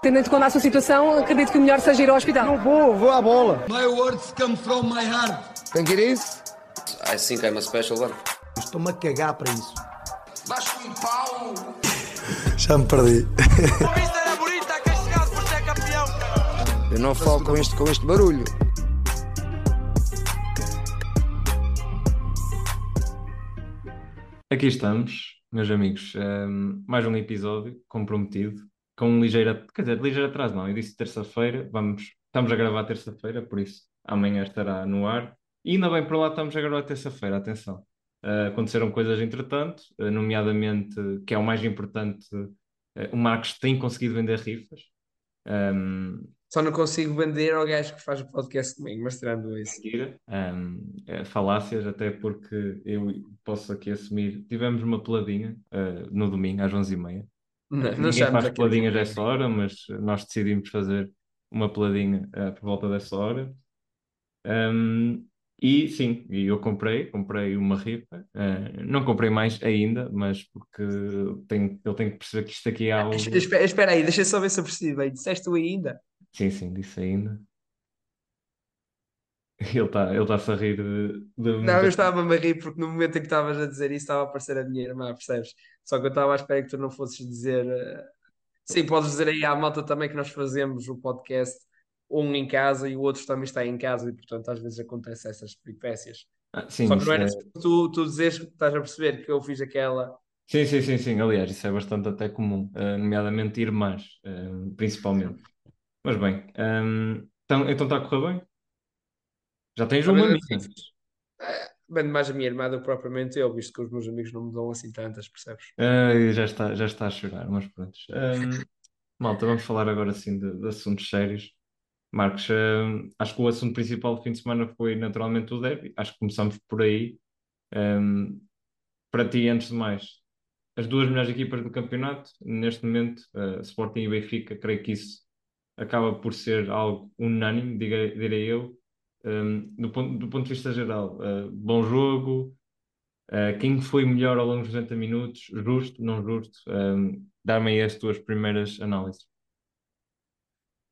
Tendo com a sua situação, acredito que o melhor seja ir ao hospital. Não vou, vou à bola. My words come from my heart. Que ir isso? I think I'm a special one. Estou-me a cagar para isso. Vasco em pau. Já me perdi. Vista era bonita, por ser campeão. Eu não falo com este, com este barulho. Aqui estamos, meus amigos, um, mais um episódio comprometido, com um ligeiro, quer dizer, ligeiro atraso não, eu disse terça-feira, vamos, estamos a gravar terça-feira, por isso amanhã estará no ar, e ainda bem por lá estamos a gravar terça-feira, atenção. Uh, aconteceram coisas entretanto, uh, nomeadamente, que é o mais importante, uh, o Marcos tem conseguido vender rifas. Um, Só não consigo vender ao gajo que faz o podcast comigo, mas tirando isso. um, é, falácias, até porque eu posso aqui assumir, tivemos uma peladinha no domingo às 11h30. Não, não Ninguém faz peladinhas a essa hora, mas nós decidimos fazer uma peladinha uh, por volta dessa hora. Um, e sim, eu comprei, comprei uma rifa. Uh, não comprei mais ainda, mas porque tenho, eu tenho que perceber que isto aqui é algo. Es- Espera, espera aí, deixa eu só ver se eu percebi bem. Disseste tu ainda? Sim, sim, disse ainda. Ele está ele tá-se a rir de, de Não, eu estava-me a rir porque no momento em que estavas a dizer isso estava a aparecer a minha irmã, percebes? Só que eu estava à espera que tu não fosses dizer. eh, Sim, podes dizer aí à malta também que nós fazemos o podcast, um em casa e o outro também está em casa, e portanto às vezes acontecem essas peripécias. Ah, sim, Só que não era é- tu, tu dizes que estás a perceber que eu fiz aquela. Sim, sim, sim, sim. Aliás, isso é bastante até comum, eh, nomeadamente irmãs, eh, principalmente. Mas bem, ehm, então, então está a correr bem? Já tens uma Também minha. assim, Vendo mais a minha irmã do que propriamente eu, visto que os meus amigos não me dão assim tantas, percebes? Já está, já está a chorar, mas pronto. Ehm, malta, vamos falar agora assim de, de assuntos sérios. Marcos, ehm, acho que o assunto principal do fim de semana foi naturalmente o derby. Acho que começamos por aí. Ehm, para ti, antes de mais, as duas melhores equipas do campeonato, neste momento, eh, Sporting e Benfica, creio que isso acaba por ser algo unânime, diga, direi eu. Um, do ponto, do ponto de vista geral, uh, bom jogo, uh, quem foi melhor ao longo dos 90 minutos, justo, não justo, um, dá-me aí as tuas primeiras análises.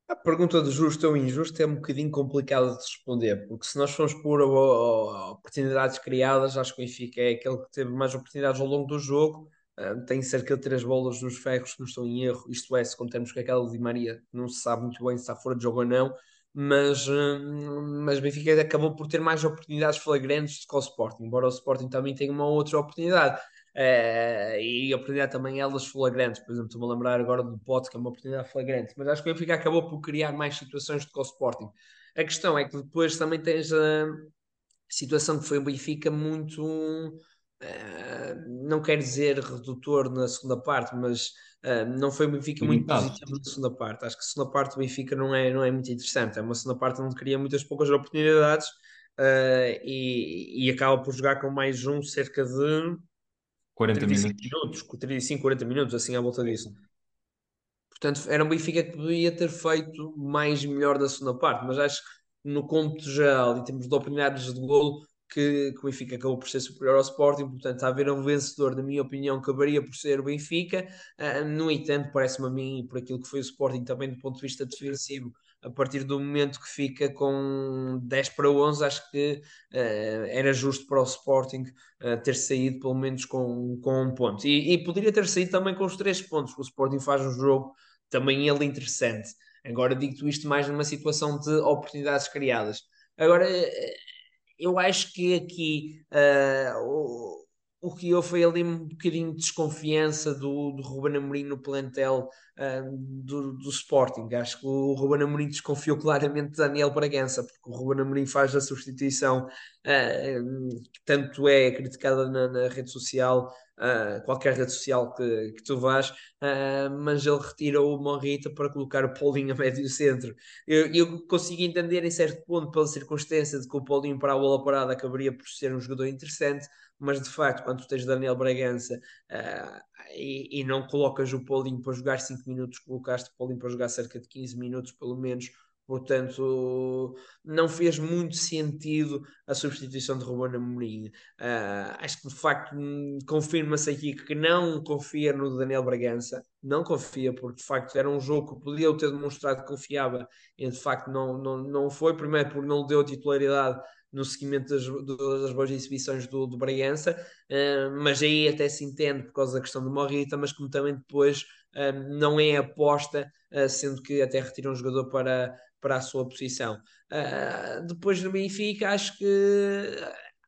A pergunta de justo ou injusto é um bocadinho complicada de responder, porque se nós formos por oh, oh, oportunidades criadas, acho que o Benfica é aquele que teve mais oportunidades ao longo do jogo, ah, tem cerca de três bolas nos ferros que não estão em erro, isto é, se contamos com aquela de Maria, não se sabe muito bem se está fora de jogo ou não, mas, hum, mas Benfica acabou por ter mais oportunidades flagrantes do que o Sporting, embora o Sporting também tenha uma outra oportunidade. Eh, e oportunidade também elas flagrantes, por exemplo, estou-me a lembrar agora do Pote, que é uma oportunidade flagrante, mas acho que o Benfica acabou por criar mais situações do que o Sporting. A questão é que depois também tens a situação que foi o Benfica muito, eh, não quero dizer redutor na segunda parte, mas eh, não foi o Benfica muito Limitado. positivo na segunda parte. Acho que a segunda parte do Benfica não é, não é muito interessante, é uma segunda parte onde cria muitas poucas oportunidades. eh, e, e acaba por jogar com mais um cerca de 40 35 minutos. minutos, com 35, 40 minutos, assim à volta disso. Portanto, era um Benfica que podia ter feito mais melhor da segunda parte, mas acho que no cômputo geral, em termos de oportunidades de golo, que, que o Benfica acabou por ser superior ao Sporting, portanto, haver um vencedor, na minha opinião, acabaria por ser o Benfica. Ah, no entanto, parece-me a mim, por aquilo que foi o Sporting também do ponto de vista defensivo, a partir do momento que fica com 10 para 11, acho que ah, era justo para o Sporting uh, ter saído pelo menos com, com um ponto. E, e poderia ter saído também com os três pontos, porque o Sporting faz um jogo também ele interessante. Agora digo-te isto mais numa situação de oportunidades criadas. Agora, eu acho que aqui uh, o, o que houve foi ali um bocadinho de desconfiança do, do Ruben Amorim no plantel do, do Sporting. Acho que o Ruben Amorim desconfiou claramente de Daniel Bragança, porque o Ruben Amorim faz a substituição uh, que tanto é criticada na, na rede social, uh, qualquer rede social que, que tu vás, uh, mas ele retira o Morrita para colocar o Paulinho a médio centro. Eu, eu consigo entender em certo ponto, pela circunstância de que o Paulinho para a bola parada acabaria por ser um jogador interessante, mas de facto, quando tu tens Daniel Bragança uh, e, e, não colocas o Paulinho para jogar 5 minutos, colocaste o Paulinho para jogar cerca de 15 minutos, pelo menos, Portanto, não fez muito sentido a substituição de Ruben Amorim. Uh, acho que de facto hum, confirma-se aqui que não confia no Daniel Bragança, não confia, porque de facto era um jogo que podia ter demonstrado que confiava e de facto não, não, não foi. Primeiro, porque não lhe deu a titularidade no seguimento das, das boas exibições do, do Bragança, uh, mas aí até se entende por causa da questão do Morrita, mas como também depois uh, não é aposta, uh, sendo que até retira um jogador para para a sua posição. Depois no Benfica, acho que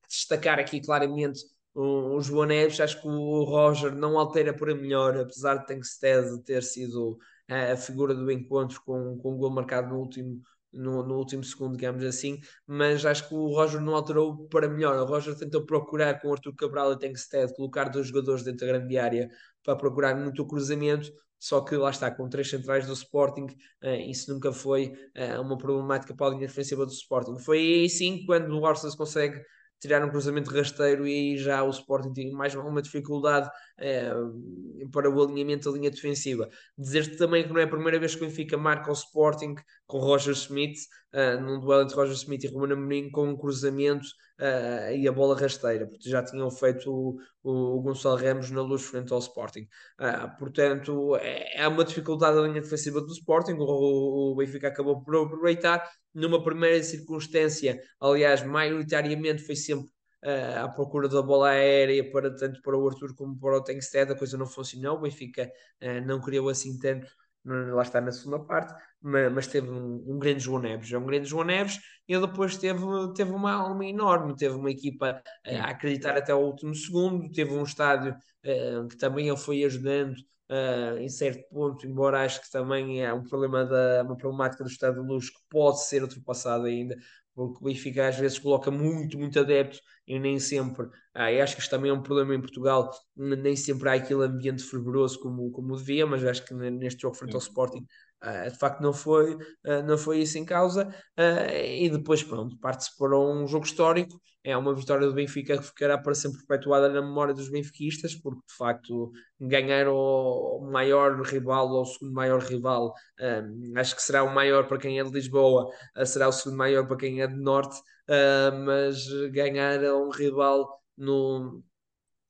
destacar aqui claramente o, o João Neves, acho que o Roger não altera para melhor, apesar de Tankstead ter sido a figura do encontro com, com um gol marcado no último, no, no, último segundo, digamos assim, mas acho que o Roger não alterou para melhor. O Roger tentou procurar com o Arthur Cabral e Tankstead colocar dois jogadores dentro da grande área para procurar muito o cruzamento, só que lá está, com três centrais do Sporting, uh, isso nunca foi uh, uma problemática para a linha defensiva do Sporting. Foi aí sim quando o Arsenal consegue tirar um cruzamento rasteiro e aí já o Sporting tem mais uma dificuldade uh, para o alinhamento da linha defensiva. Dizer-te também que não é a primeira vez que o Benfica marca o Sporting com Roger Smith, uh, num duelo entre Roger Smith e Romano Amorim, com um cruzamento uh, e a bola rasteira, porque já tinham feito o, o, Gonçalo Ramos na luz frente ao Sporting. Uh, portanto, é, é, uma dificuldade da linha defensiva do Sporting, o, o Benfica acabou por aproveitar. Numa primeira circunstância, aliás, maioritariamente foi sempre Uh, à procura da bola aérea para tanto para o Arthur como para o Tengsted, a coisa não funcionou, o Benfica uh, não criou assim tanto lá está na segunda parte, mas, mas teve um, um, grande João Neves, é um grande João Neves, e depois teve, teve uma alma enorme, teve uma equipa uh, a acreditar até o último segundo, teve um estádio que também ele foi ajudando uh, em certo ponto, embora acho que também é um problema da uma problemática do Estado de Luz que pode ser ultrapassada ainda, porque o Benfica às vezes coloca muito, muito adepto e nem sempre, ah, acho que isto também é um problema em Portugal, nem sempre há aquele ambiente fervoroso como, como devia, mas acho que neste jogo frente ao Sporting Uh, de facto não foi, uh, não foi isso em causa. Uh, e depois pronto, parte-se para um jogo histórico. É uma vitória do Benfica que ficará para sempre perpetuada na memória dos benfiquistas porque de facto ganhar o maior rival ou o segundo maior rival acho que será o maior para quem é de Lisboa será o segundo maior para quem é de Norte mas ganhar um rival no,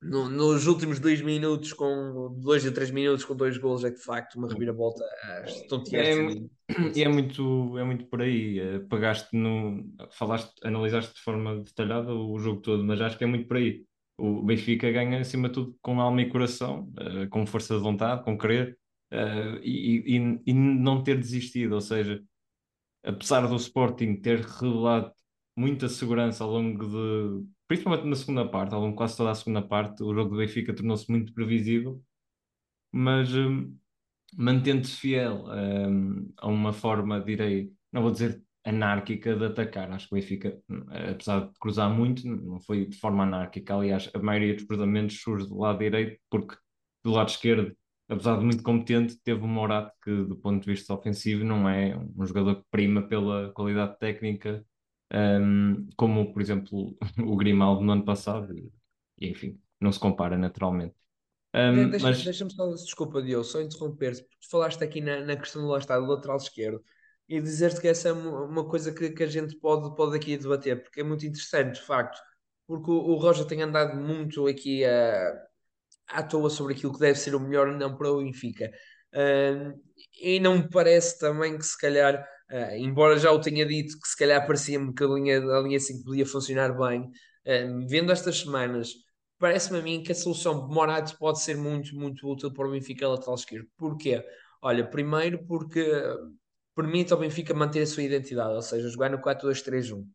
no, nos últimos dois minutos, com dois a três minutos, com dois gols, é de facto uma reviravolta é, é, é muito É muito por aí. Eh, pagaste no. Falaste, analisaste de forma detalhada o jogo todo, mas acho que é muito por aí. O Benfica ganha, acima de tudo, com alma e coração, eh, com força de vontade, com querer eh, e, e, e não ter desistido. Ou seja, apesar do Sporting ter revelado muita segurança ao longo de, principalmente na segunda parte, ao longo de quase toda a segunda parte, o jogo do Benfica tornou-se muito previsível, mas um, mantendo-se fiel um, a uma forma, direi, não vou dizer anárquica de atacar. Acho que o Benfica, apesar de cruzar muito, não foi de forma anárquica. Aliás, a maioria dos cruzamentos surge do lado direito, porque do lado esquerdo, apesar de muito competente, teve um Morato que, do ponto de vista ofensivo, não é um jogador que prima pela qualidade técnica um, como por exemplo o Grimaldo no ano passado, e, enfim, não se compara naturalmente. Um, deixa-me mas... deixa só, desculpa, Diogo, só interromper-te, porque tu falaste aqui na, na questão do lá do lateral esquerdo e dizer-te que essa é uma coisa que, que a gente pode, pode aqui debater, porque é muito interessante, de facto, porque o, o Roger tem andado muito aqui a, à toa sobre aquilo que deve ser o melhor não para o Benfica. E não me parece também que se calhar Uh, embora já o tenha dito que se calhar parecia-me que a linha, a linha 5 podia funcionar bem, uh, vendo estas semanas, parece-me a mim que a solução de Morato pode ser muito, muito útil para o Benfica lateral esquerdo. Porquê? Olha, primeiro porque permite ao Benfica manter a sua identidade, ou seja, jogar no 4-2-3-1,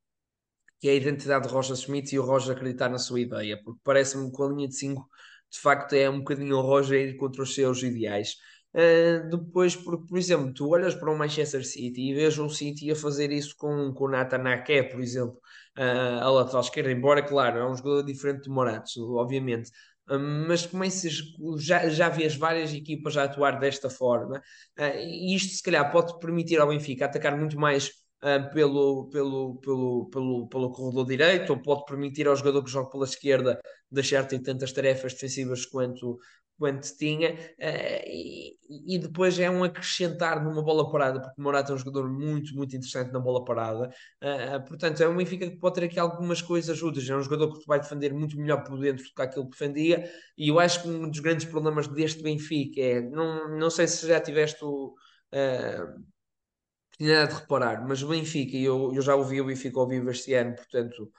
que é a identidade de Roger Smith e o Roger acreditar na sua ideia, porque parece-me que a linha de 5 de facto é um bocadinho o Roger ir contra os seus ideais. Uh, depois, porque, por exemplo, tu olhas para o Manchester City e vês o City a fazer isso com, com o Nathan Ake, por exemplo, uh, a lateral esquerda, embora, claro, é um jogador diferente de Moratos, obviamente, uh, mas começas, já, já vês várias equipas a atuar desta forma, e isto se calhar pode permitir ao Benfica atacar muito mais uh, pelo, pelo, pelo, pelo, pelo corredor direito, ou pode permitir ao jogador que joga pela esquerda deixar ter tantas tarefas defensivas quanto, quanto tinha, uh, e, e, depois é um acrescentar numa bola parada, porque o Morata é um jogador muito, muito interessante na bola parada. Uh, portanto, é um Benfica que pode ter aqui algumas coisas úteis. É um jogador que vai defender muito melhor por dentro do que aquilo que defendia, e eu acho que um dos grandes problemas deste Benfica é, não, não sei se já tiveste o. Uh, de reparar, mas o Benfica, eu, eu já ouvi o Benfica ao vivo este ano, portanto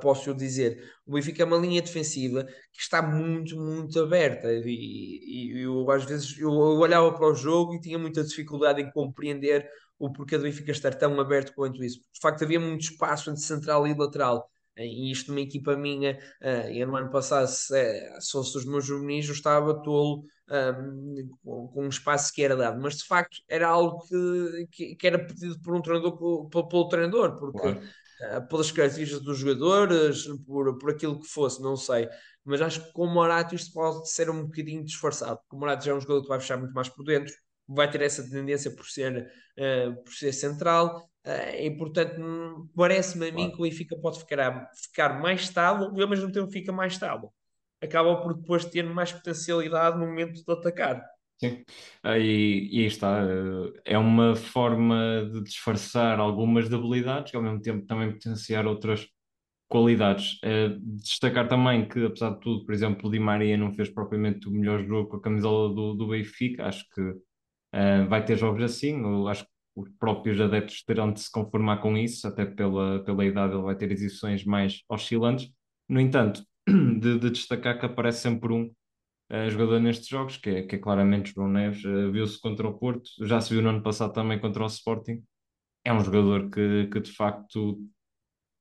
posso dizer, o Benfica é uma linha defensiva que está muito, muito aberta e, e eu às vezes eu, eu olhava para o jogo e tinha muita dificuldade em compreender o porquê do Benfica estar tão aberto quanto isso. De facto havia muito espaço entre central e lateral e isto numa equipa minha, uh, eu no ano passado, se, se fosse dos meus juvenis, eu estava tolo um, com, um espaço que era dado, mas de facto era algo que, que, que era pedido por um treinador, pelo, pelo treinador, porque claro. Uh, pelas características dos jogadores, por, por aquilo que fosse, não sei. Mas acho que com o Morato isto pode ser um bocadinho disfarçado, porque o Morato já é um jogador que vai fechar muito mais por dentro, vai ter essa tendência por ser, uh, por ser central, uh, e portanto hum, parece-me a mim que o Benfica pode ficar, ficar mais estável e ao mesmo tempo fica mais estável. Acaba por depois ter mais potencialidade no momento de atacar. Sim, e, e aí está. Eh, é uma forma de disfarçar algumas debilidades e ao mesmo tempo também potenciar outras qualidades. destacar também que, apesar de tudo, por exemplo, o Di Maria não fez propriamente o melhor jogo com a camisola do, do Benfica. Acho que Uh, vai ter jogos assim, eu acho que os próprios adeptos terão de se conformar com isso, até pela, pela idade ele vai ter exibições mais oscilantes. No entanto, de, de destacar que aparece sempre um uh, jogador nestes jogos, que é, que é claramente João Neves, uh, viu-se contra o Porto, já se viu no ano passado também contra o Sporting. É um jogador que, que de facto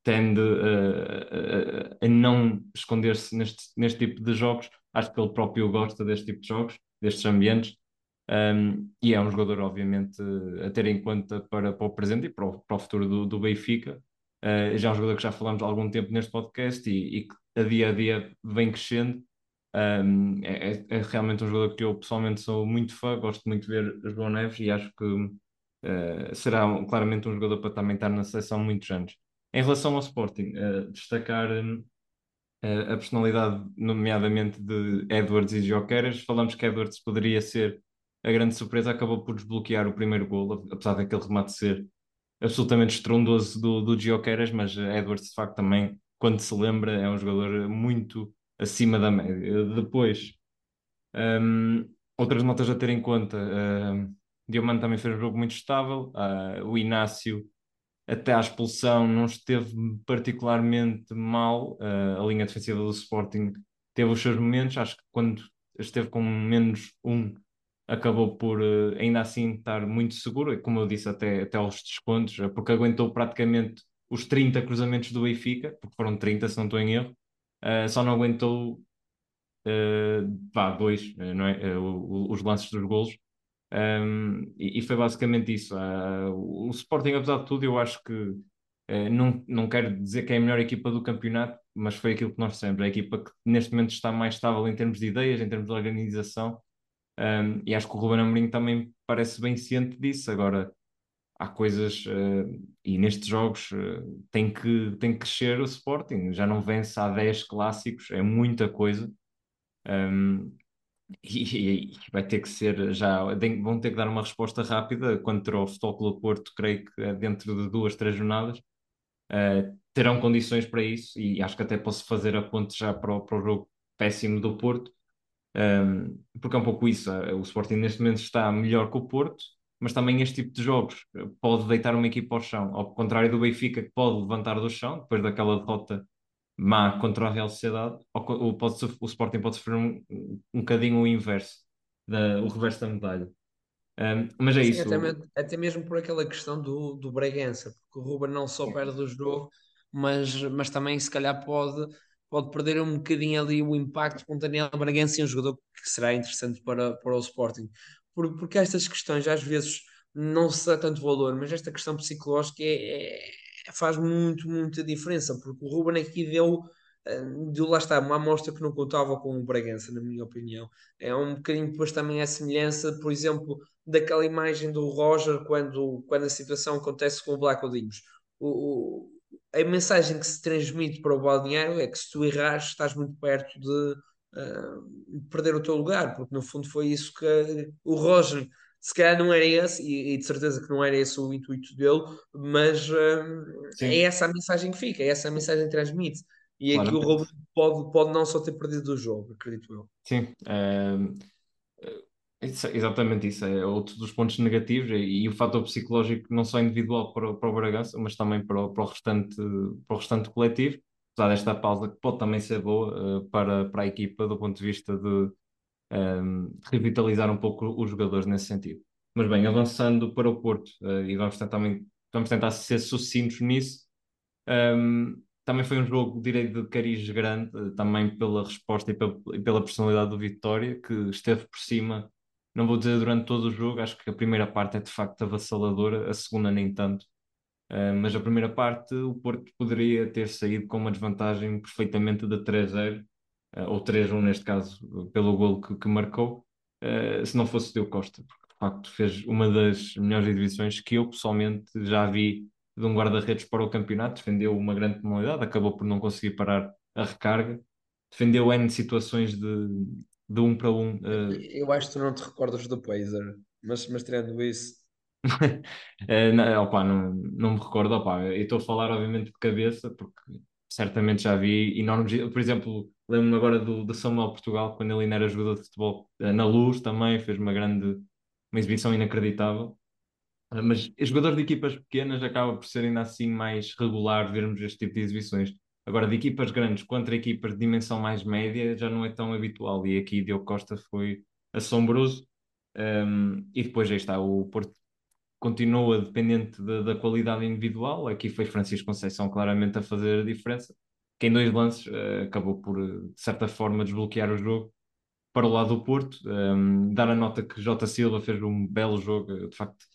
tende a, a, a não esconder-se neste, neste tipo de jogos. Acho que ele próprio gosta deste tipo de jogos, destes ambientes. Um, e é um jogador, obviamente, a ter em conta para, para o presente e para o, para o futuro do, do Benfica. Uh, já é um jogador que já falamos há algum tempo neste podcast e, e que a dia a dia vem crescendo. Um, é, é, é, realmente um jogador que eu pessoalmente sou muito fã, gosto muito de ver João Neves e acho que uh, será claramente um jogador para também estar na seleção muitos anos. Em relação ao Sporting, uh, destacar uh, a personalidade, nomeadamente de Edwards e Jokeras. Falamos que Edwards poderia ser a grande surpresa acabou por desbloquear o primeiro gol, apesar daquele remate ser absolutamente estrondoso do, do mas Edwards de facto também, quando se lembra, é um jogador muito acima da média. Depois, um, outras notas a ter em conta, uh, também fez um jogo muito estável, uh, o Inácio até à expulsão não esteve particularmente mal, uh, a linha defensiva do Sporting teve os seus momentos, acho que quando esteve com menos um acabou por uh, ainda assim estar muito seguro, e como eu disse, até, até aos descontos, eh, porque aguentou praticamente os 30 cruzamentos do Benfica, porque foram 30, se não estou em erro, uh, só não aguentou uh, vá, dois, não é? Uh, os lances dos golos. Um, e, e, foi basicamente isso. o Sporting, apesar de tudo, eu acho que não, não quero dizer que é a melhor equipa do campeonato, mas foi aquilo que nós dissemos. É a equipa que neste momento está mais estável em termos de ideias, em termos de organização um, e acho que o Ruben Amorim também parece bem ciente disso. Agora, há coisas, uh, e nestes jogos uh, tem, que, tem que crescer o Sporting. Já não vence há 10 clássicos, é muita coisa. Um, e, e, vai ter que ser já, vão ter que dar uma resposta rápida contra o Futebol Clube Porto, creio que é dentro de duas, três jornadas. Uh, terão condições para isso e acho que até posso fazer a ponte já para o, para o jogo péssimo do Porto, um, porque é um pouco isso. O Sporting neste momento está melhor que o Porto, mas também este tipo de jogos eh, pode deitar uma equipa ao chão, ao contrário do Benfica, que pode levantar do chão depois daquela derrota má contra a Real Sociedade, ou, pode, o Sporting pode sofrer um, um bocadinho o inverso, da, o reverso da medalha. Um, mas é Sim, isso. Até, até, mesmo por aquela questão do, do Bragança, porque o Ruben não só perde o jogo, mas, mas também se calhar pode pode perder um bocadinho ali o impacto com o Daniel Bragança e um jogador que será interessante para, para o Sporting. Por, porque estas questões às vezes não se dá tanto valor, mas esta questão psicológica é, é, faz muito, muita diferença, porque o Ruben aqui deu, eh, deu lá está, uma amostra que não contava com o Bragança, na minha opinião. É um bocadinho depois também a semelhança, por exemplo, daquela imagem do Roger quando, quando a situação acontece com o Black Odinhos. O, a mensagem que se transmite para o balneário é que se tu errares, estás muito perto de, uh, perder o teu lugar, porque no fundo foi isso que o Roger, se calhar não era esse, e, e de certeza que não era esse o intuito dele, mas uh, é essa a mensagem que fica, é essa a mensagem que transmite. E claro. aqui o Robert pode, pode não só ter perdido o jogo, acredito eu. Sim, isso, exatamente isso, é outro dos pontos negativos e, e, o fator psicológico não só individual para, para o Bragança, mas também para o, para o, restante, para o restante coletivo, apesar desta pausa que pode também ser boa uh, para, para a equipa do ponto de vista de um, ehm, revitalizar um pouco os jogadores nesse sentido. Mas bem, avançando para o Porto, uh, e vamos tentar, também, vamos tentar ser sucintos nisso, um, ehm, também foi um jogo, direi, de cariz grande, uh, também pela resposta e pela, e pela personalidade do Vitória, que esteve por cima não vou dizer durante todo o jogo, acho que a primeira parte é de facto avassaladora, a segunda nem tanto. Uh, mas a primeira parte o Porto poderia ter saído com uma desvantagem perfeitamente de 3-0, uh, ah, ou 3-1 neste caso, pelo golo que, que marcou, uh, se não fosse Diogo Costa, porque de facto fez uma das melhores exibições que eu pessoalmente já vi de um guarda-redes para o campeonato, defendeu uma grande penalidade, acabou por não conseguir parar a recarga, defendeu N situações de, de um para um. Eu acho que tu não te recordas do Pazer, mas, mas tirando isso. Uh, não, opa, não, não me recordo, opa, eu estou a falar obviamente de cabeça, porque certamente já vi enormes. Por exemplo, lembro-me agora do, do Samuel Portugal, quando ele ainda era jogador de futebol uh, na luz também, fez uma grande uma exibição inacreditável. mas jogadores de equipas pequenas acaba por ser ainda assim mais regular vermos este tipo de exibições. Agora, de equipas grandes contra equipas de dimensão mais média já não é tão habitual. E aqui Diogo Costa foi assombroso. Um, e depois aí está, o Porto continua dependente de, da qualidade individual. Aqui foi Francisco Conceição claramente a fazer a diferença, que em dois lances uh, acabou por, de certa forma, desbloquear o jogo para o lado do Porto. Um, dar a nota que Jota Silva fez um belo jogo, de facto.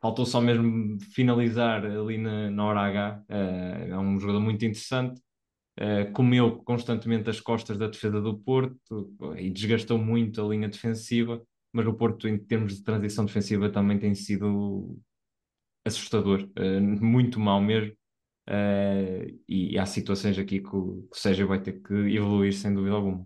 Faltou só mesmo finalizar ali na, na hora H. Uh, é um jogador muito interessante. Uh, comeu constantemente as costas da defesa do Porto e desgastou muito a linha defensiva, mas o Porto, em termos de transição defensiva, também tem sido assustador, uh, muito mal mesmo. Uh, e há situações aqui que o, Sérgio vai ter que evoluir sem dúvida alguma.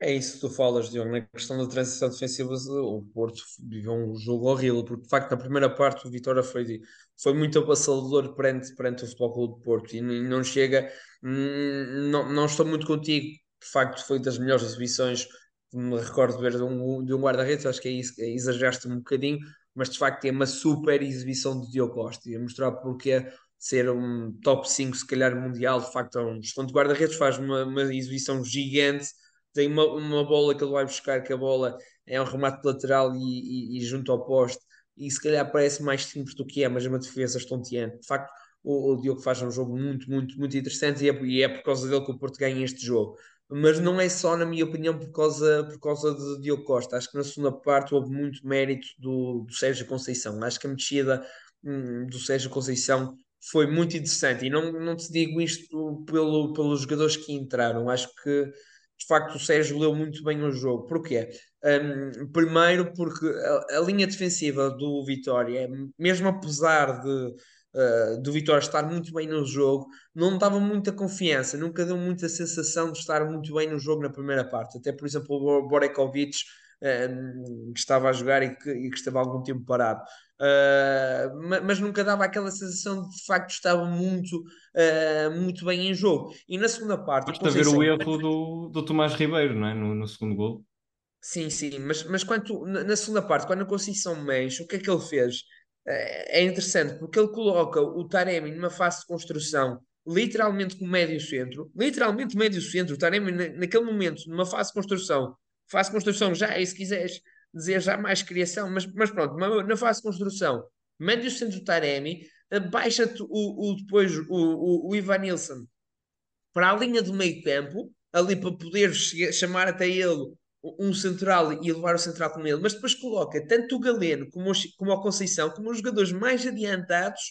É isso que tu falas, Diogo. Na questão da transição defensiva, o Porto viveu um jogo horrível, porque de facto, na primeira parte, o Vitória foi, foi muito avassalador perante, perante o Futebol Clube do Porto e não chega. Não, não estou muito contigo, de facto, foi das melhores exibições. Me recordo de ver de um, de um guarda-redes, acho que é isso, exageraste um bocadinho, mas de facto é uma super exibição de Diogo Costa e a mostrar porque ser um top 5, se calhar mundial, de facto, é um excelente guarda-redes, faz uma, uma exibição gigante tem uma, uma bola que ele vai buscar, que a bola é um remate lateral e, e, e junto ao poste, e se calhar parece mais simples do que é, mas é uma defesa estonteante. De facto, o, o Diogo faz um jogo muito, muito, muito interessante e é, e é por causa dele que o Porto ganha este jogo. Mas não é só, na minha opinião, por causa, por causa de Diogo Costa. Acho que na segunda parte houve muito mérito do, do Sérgio Conceição. Acho que a mexida hum, do Sérgio Conceição foi muito interessante. E não, não te digo isto pelo, pelos jogadores que entraram. Acho que de facto o Sérgio leu muito bem o jogo. Porquê? Um, primeiro porque a, a, linha defensiva do Vitória, mesmo apesar de uh, do Vitória estar muito bem no jogo, não dava muita confiança, nunca deu muita sensação de estar muito bem no jogo na primeira parte. Até, por exemplo, o Borekovic que estava a jogar e que, e que esteve algum tempo parado. Uh, mas nunca dava aquela sensação de de facto estava muito, uh, muito bem em jogo. E na segunda parte. Basta ver o erro do, do Tomás Ribeiro, não é? No, no segundo gol. Sim, sim, mas, mas quando, na segunda parte, quando a Conceição mexe, o que é que ele fez? É, é interessante porque ele coloca o Taremi numa fase de construção literalmente com médio centro, literalmente médio centro, o Taremi naquele momento, numa fase de construção, fase de construção já, e se quiseres dizer já mais criação, mas, mas pronto, na fase de construção, mande o centro Taremi, baixa-te o, o, depois o, o, o Ivan Nilsson para a linha do meio campo, ali para poder chamar até ele um central e levar o central com ele, mas depois coloca tanto o Galeno como o, como o Conceição como os jogadores mais adiantados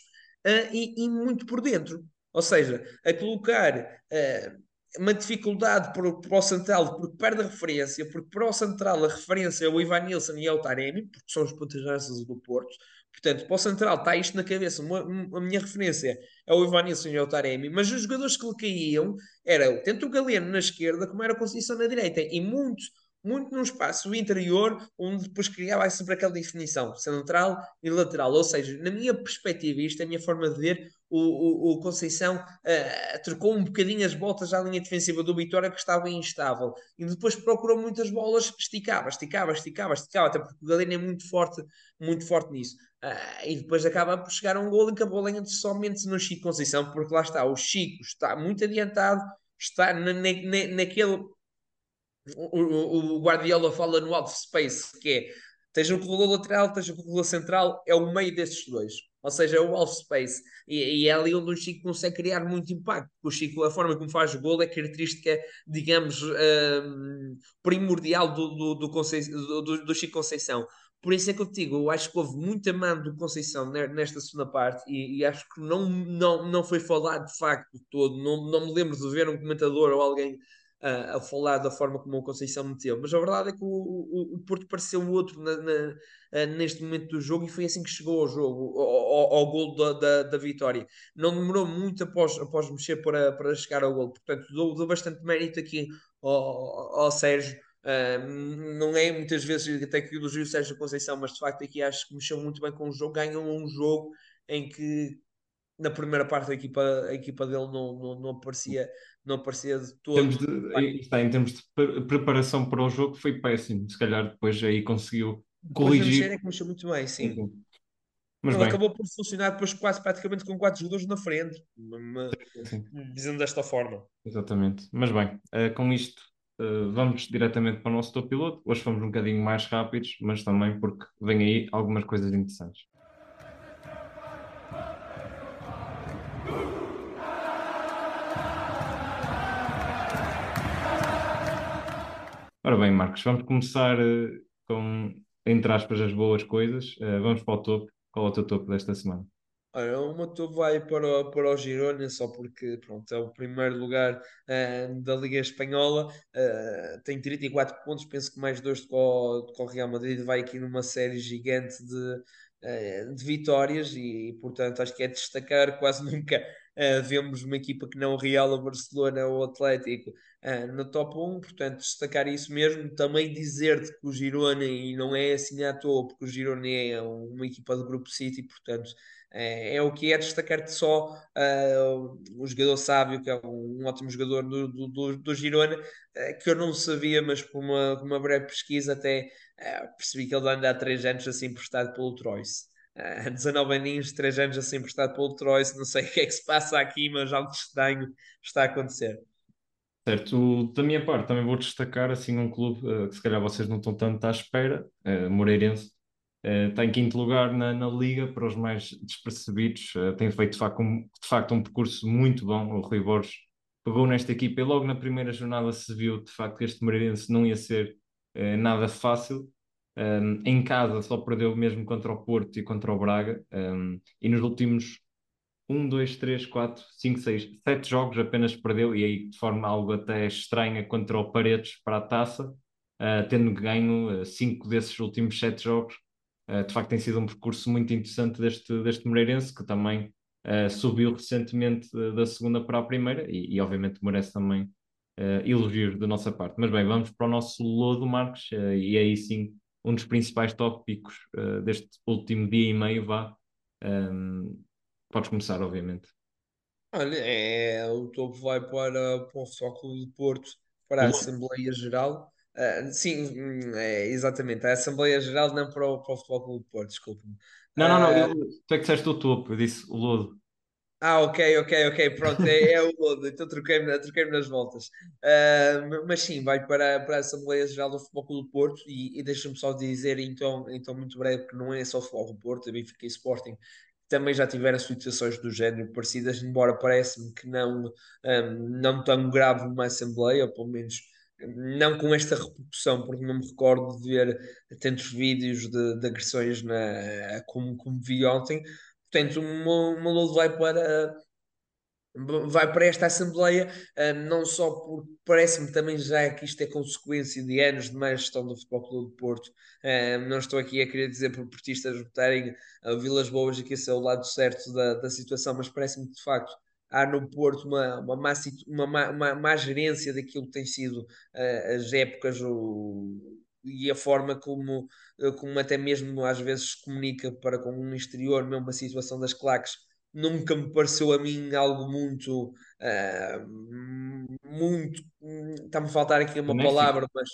uh, e, e, muito por dentro. Ou seja, a colocar uh, uma dificuldade para, para o central porque perde a referência, porque para o central a referência é o Ivan Nilsson e é o Taremi, porque são os pontas do Porto. Portanto, para o central está isto na cabeça. Uma, a minha referência é o Ivanilson e o Taremi, mas os jogadores que lhe caíam era tanto o Galeno na esquerda como era a Conceição na direita. E muito, muito num espaço interior, onde depois criava sempre aquela definição central e lateral. Ou seja, na minha perspectiva, isto é a minha forma de ver, o, o, o Conceição uh, trocou um bocadinho as voltas à linha defensiva do Vitória, que estava instável. E depois procurou muitas bolas, esticava, esticava, esticava, esticava, até porque o Galeno é muito forte, muito forte nisso. Uh, e depois acaba por chegar a um gol em que a bola entra somente no Chico Conceição, porque lá está, o Chico está muito adiantado, está na, na, naquele. O, o, Guardiola fala no out space, que é esteja no corredor lateral, esteja no corredor central, é o meio destes dois. Ou seja, é o off space. E, e, é ali onde o Chico consegue criar muito impacto. O Chico, a forma como faz o gol é característica, digamos, um, primordial do, do, do, do, do Chico Conceição. Por isso é que eu te digo, eu acho que houve muita mão do Conceição nesta segunda parte e, e, acho que não, não, não foi falado de facto todo. Não, não me lembro de ver um comentador ou alguém uh, a falar da forma como o Conceição meteu. Mas a verdade é que o, o, o Porto pareceu outro na, na, uh, neste momento do jogo e foi assim que chegou ao jogo, ao, ao, gol da, da, da, vitória. Não demorou muito após, após mexer para, para chegar ao gol. Portanto, dou, dou bastante mérito aqui ao, ao Sérgio Uh, não é muitas vezes até que elogio o Sérgio Conceição, mas de facto aqui acho que mexeu muito bem com o jogo. Ganham um jogo em que na primeira parte a equipa, a equipa dele não, não, não, aparecia, não aparecia de todo. Em termos de, está, em termos de preparação para o jogo foi péssimo. Se calhar depois aí conseguiu corrigir. Depois é que mexeu muito bem, sim. sim. Mas Ele acabou por funcionar depois quase praticamente com quatro jogadores na frente, dizendo desta forma. Exatamente. Mas bem, uh, com isto Uh, vamos diretamente para o nosso top piloto. Hoje fomos um bocadinho mais rápidos, mas também porque vem aí algumas coisas interessantes. Ora bem, Marcos, vamos começar uh, com, entre aspas, as boas coisas. Uh, vamos para o topo. Qual é o teu topo desta semana? Olha, o meu vai para o, para o Girona só porque pronto, é o primeiro lugar uh, da Liga Espanhola, uh, tem 34 pontos, penso que mais dois do que o, Real Madrid, vai aqui numa série gigante de, uh, de vitórias e, portanto acho que é destacar, quase nunca vemos uma equipa que não o Real, o Barcelona ou o Atlético no top 1, portanto destacar isso mesmo, também dizer-te que o Girona, e não é assim à toa, porque o Girona é uma equipa do Grupo City, portanto é, é o que é destacar-te só uh, o jogador Sábio, que é um, ótimo jogador do, do, do Girona, uh, que eu não sabia, mas com uma, uma breve pesquisa até uh, percebi que ele anda há 3 anos assim emprestado pelo Troyes. Uh, 19 aninhos, 3 anos assim emprestado pelo Troyes, não sei o que é que se passa aqui, mas algo estranho está a acontecer. Certo, da minha parte também vou destacar assim um clube que se calhar vocês não estão tanto à espera, Moreirense, Uh, está em quinto lugar na, na Liga, para os mais despercebidos. Uh, tem feito de facto, um, de facto um percurso muito bom. O Rui Borges pegou nesta equipa e logo na primeira jornada se viu de facto que este Moreirense não ia ser uh, nada fácil. Um, em casa só perdeu mesmo contra o Porto e contra o Braga. Um, e nos últimos 1, 2, 3, 4, 5, 6, 7 jogos apenas perdeu, e aí de forma algo até estranha contra o Paredes para a taça, tendo ganho 5 desses últimos 7 jogos eh, de facto tem sido um percurso muito interessante deste, deste Moreirense, que também uh, subiu recentemente da segunda para a primeira e, e obviamente merece também uh, elogios da nossa parte. Mas bem, vamos para o nosso lodo, Marcos, uh, e aí sim um dos principais tópicos deste último dia e meio, vá. Um, podes começar, obviamente. Olha, é, o topo vai para, para o Futebol Clube de Porto, para a Assembleia Geral. Uh, sim, hum, é, exatamente. A Assembleia Geral não para o, para o Futebol Clube do Porto, desculpe-me. Não, não, não. Eu, tu é que disseste o topo, eu disse o lodo. Ah, ok, ok, ok. Pronto, é, é o lodo. Então troquei-me troquei nas voltas. Uh, mas sim, vai para, para a Assembleia Geral do Futebol Clube do Porto e, e deixa-me só dizer, então, então, muito breve, que não é só o Futebol do Porto, também fiquei Sporting também já tiveram situações do género parecidas, embora parece-me que não, um, não tão grave uma Assembleia, ou pelo menos não com esta repercussão, porque não me recordo de ver tantos vídeos de, de agressões na, como, como vi ontem. Portanto, o meu, vai para, vai para esta Assembleia, ah, não só porque parece-me também já que isto é consequência de anos de má gestão do Futebol Clube do Porto. Ah, não estou aqui a querer dizer por portistas votarem a Vilas Boas e que esse é o lado certo da, da situação, mas parece-me que de facto há no Porto uma, uma, má, uma, uma má gerência daquilo que tem sido uh, as épocas o, e a forma como, como até mesmo às vezes se comunica para com um exterior, mesmo a situação das claques nunca me pareceu a mim algo muito, uh, muito, está-me a faltar aqui uma palavra, mas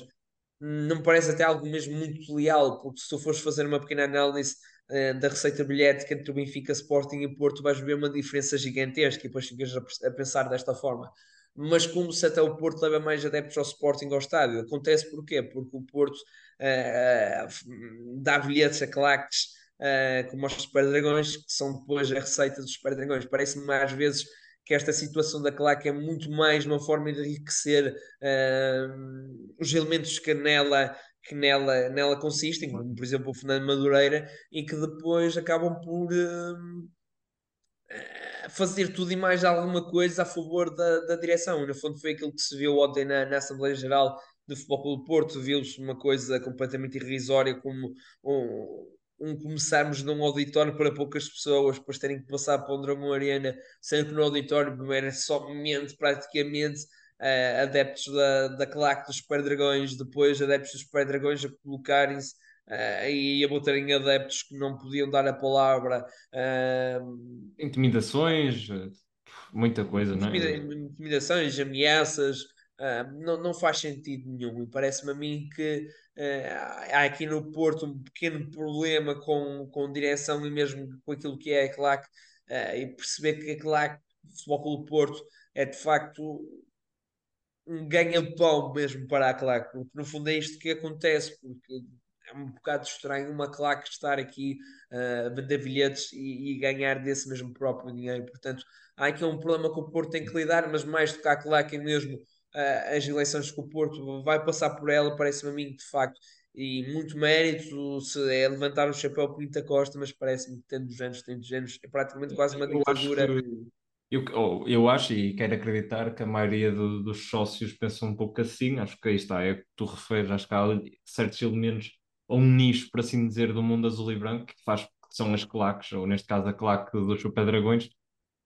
não me parece até algo mesmo muito leal, porque se tu fores fazer uma pequena análise uh, da receita bilhética entre o Benfica, Sporting e Porto, vais ver uma diferença gigantesca e depois ficas a, a pensar desta forma. Mas como se até o Porto leva mais adeptos ao Sporting ao estádio, acontece porquê? Porque o Porto uh, dá bilhetes a claques uh, como os Super Dragões, que são depois a receita dos Super Dragões. Parece-me às vezes que esta situação da claque é muito mais uma forma de enriquecer uh, os elementos que nela, que nela, nela consistem, como por exemplo o Fernando Madureira, e que depois acabam por uh, fazer tudo e mais alguma coisa a favor da, da direção. E, no fundo foi aquilo que se viu ontem na, na Assembleia Geral do Futebol do Porto, viu-se uma coisa completamente irrisória como um, um começarmos num auditório para poucas pessoas, depois terem que passar para o Dragão Arena, sendo que no auditório era somente praticamente uh, adeptos da, da claque dos Super Dragões, depois adeptos dos Super Dragões a colocarem-se uh, e a botarem adeptos que não podiam dar a palavra. Uh, Intimidações, muita coisa, intimida não é? Intimidações, ameaças. Não, não faz sentido nenhum e parece-me a mim que há aqui no Porto um pequeno problema com, com direção e mesmo com aquilo que é a CLAC uh, e perceber que a CLAC, Futebol Clube Porto, é de facto um ganha-pão mesmo para a CLAC, porque no fundo é isto que acontece, porque é um bocado estranho uma CLAC estar aqui uh, a vender bilhetes e, e, ganhar desse mesmo próprio dinheiro, portanto há aqui um problema que o Porto tem que lidar, mas mais do que a CLAC é mesmo uh, as eleições que o Porto vai passar por ela, parece-me a mim de facto, e muito mérito se é levantar o chapéu Pinta Costa, mas parece-me que tendo géneros, tendo géneros, é praticamente quase uma ditadura. Eu, oh, eu acho e quero acreditar que a maioria do, dos sócios pensam um pouco assim. Acho que aí está, é que tu referes, acho que há certos elementos, ou um nicho, por assim dizer, do mundo azul e branco, que faz que são as claques, ou neste caso a claque dos Super Dragões,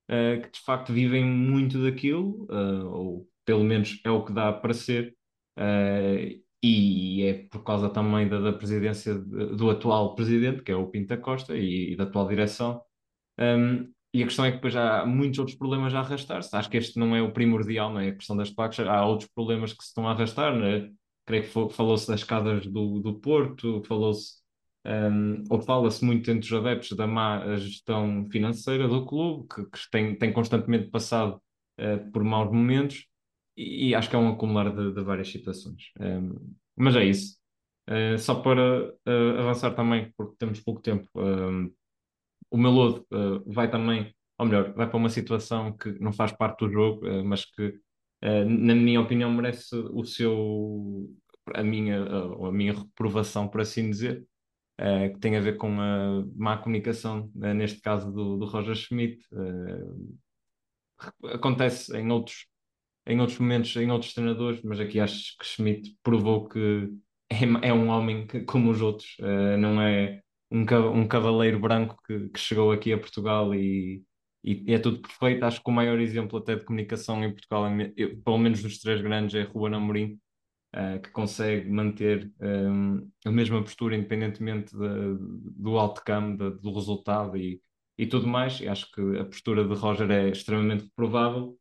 uh, que de facto vivem muito daquilo, uh, ou pelo menos é o que dá para ser, uh, e é por causa também da, da presidência de, do atual presidente, que é o Pinta Costa, e, e da atual direção. Um, e a questão é que depois há muitos outros problemas a arrastar-se. Acho que este não é o primordial, não é? A questão das placas, há outros problemas que se estão a arrastar, né? Creio que falou-se das casas do, do Porto, falou-se, um, ou fala-se muito entre os adeptos da má gestão financeira do clube, que, que tem, tem constantemente passado uh, por maus momentos e, acho que é um acumular de, de várias situações. Um, mas é isso. Uh, só para uh, avançar também, porque temos pouco tempo, um, o meu lodo uh, vai também, ou melhor, vai para uma situação que não faz parte do jogo, mas que, na minha opinião, merece o seu, a minha, a minha reprovação, por assim dizer, que tem a ver com a má comunicação, neste caso do, do Roger Schmidt. acontece em outros em outros momentos, em outros treinadores, mas aqui acho que Schmidt provou que é, é um homem que, como os outros, uh, não é um, um cavaleiro branco que, que, chegou aqui a Portugal e, e, é tudo perfeito. Acho que o maior exemplo até de comunicação em Portugal, eu, pelo menos dos três grandes, é Ruben Amorim, uh, que consegue manter um, eh, a mesma postura independentemente de, do outcome, de, do resultado e, e tudo mais. E acho que a postura de Roger é extremamente reprovável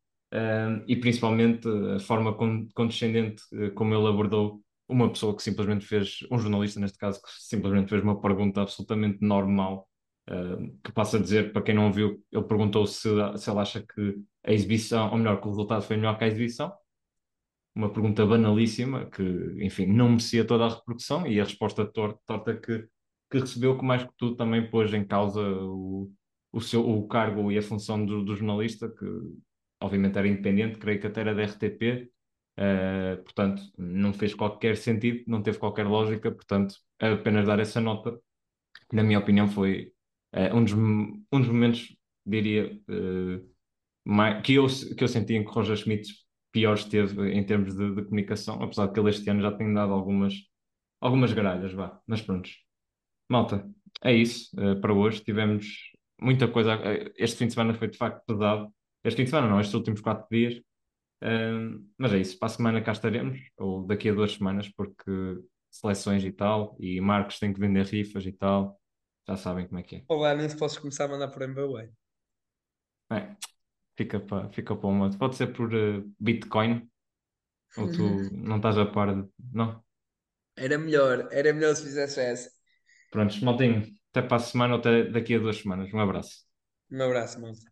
e principalmente a forma condescendente uh, como ele abordou uma pessoa que simplesmente fez, um jornalista neste caso, que simplesmente fez uma pergunta absolutamente normal, uh, que passa a dizer, para quem não viu, ele perguntou se, se acha que a exibição, ou melhor, que o resultado foi melhor que a exibição. Uma pergunta banalíssima, que, enfim, não merecia toda a repercussão, e a resposta torta, torta que, que recebeu, que mais que tudo também pôs em causa o, o, seu, o cargo e a função do, do jornalista, que obviamente era independente, creio que até era da RTP, uh, eh, portanto não fez qualquer sentido, não teve qualquer lógica, portanto apenas dar essa nota, na minha opinião foi uh, um, dos, um dos momentos, diria, uh, mais, que, eu, que eu senti em que Roger Schmidt pior esteve em termos de, de comunicação, apesar de que ele este ano já tem dado algumas, algumas gralhas, vá, mas pronto. Malta, é isso para hoje. Tivemos muita coisa. Este fim de semana foi de facto pesado. Este fim de semana não, estes últimos quatro dias. Uh, mas é isso, para a semana cá estaremos, ou daqui a duas semanas, porque seleções e tal, e Marcos tem que vender rifas e tal, já sabem como é que é. Olá, nem se posso começar a mandar por MBWay. É, fica para fica para uma. Pode ser por uh, Bitcoin, ou tu não estás a par de. Não? Era melhor, era melhor se fizesse essa. Prontos, maltinho, até para a semana ou até daqui a duas semanas. Um abraço. Um abraço, malta.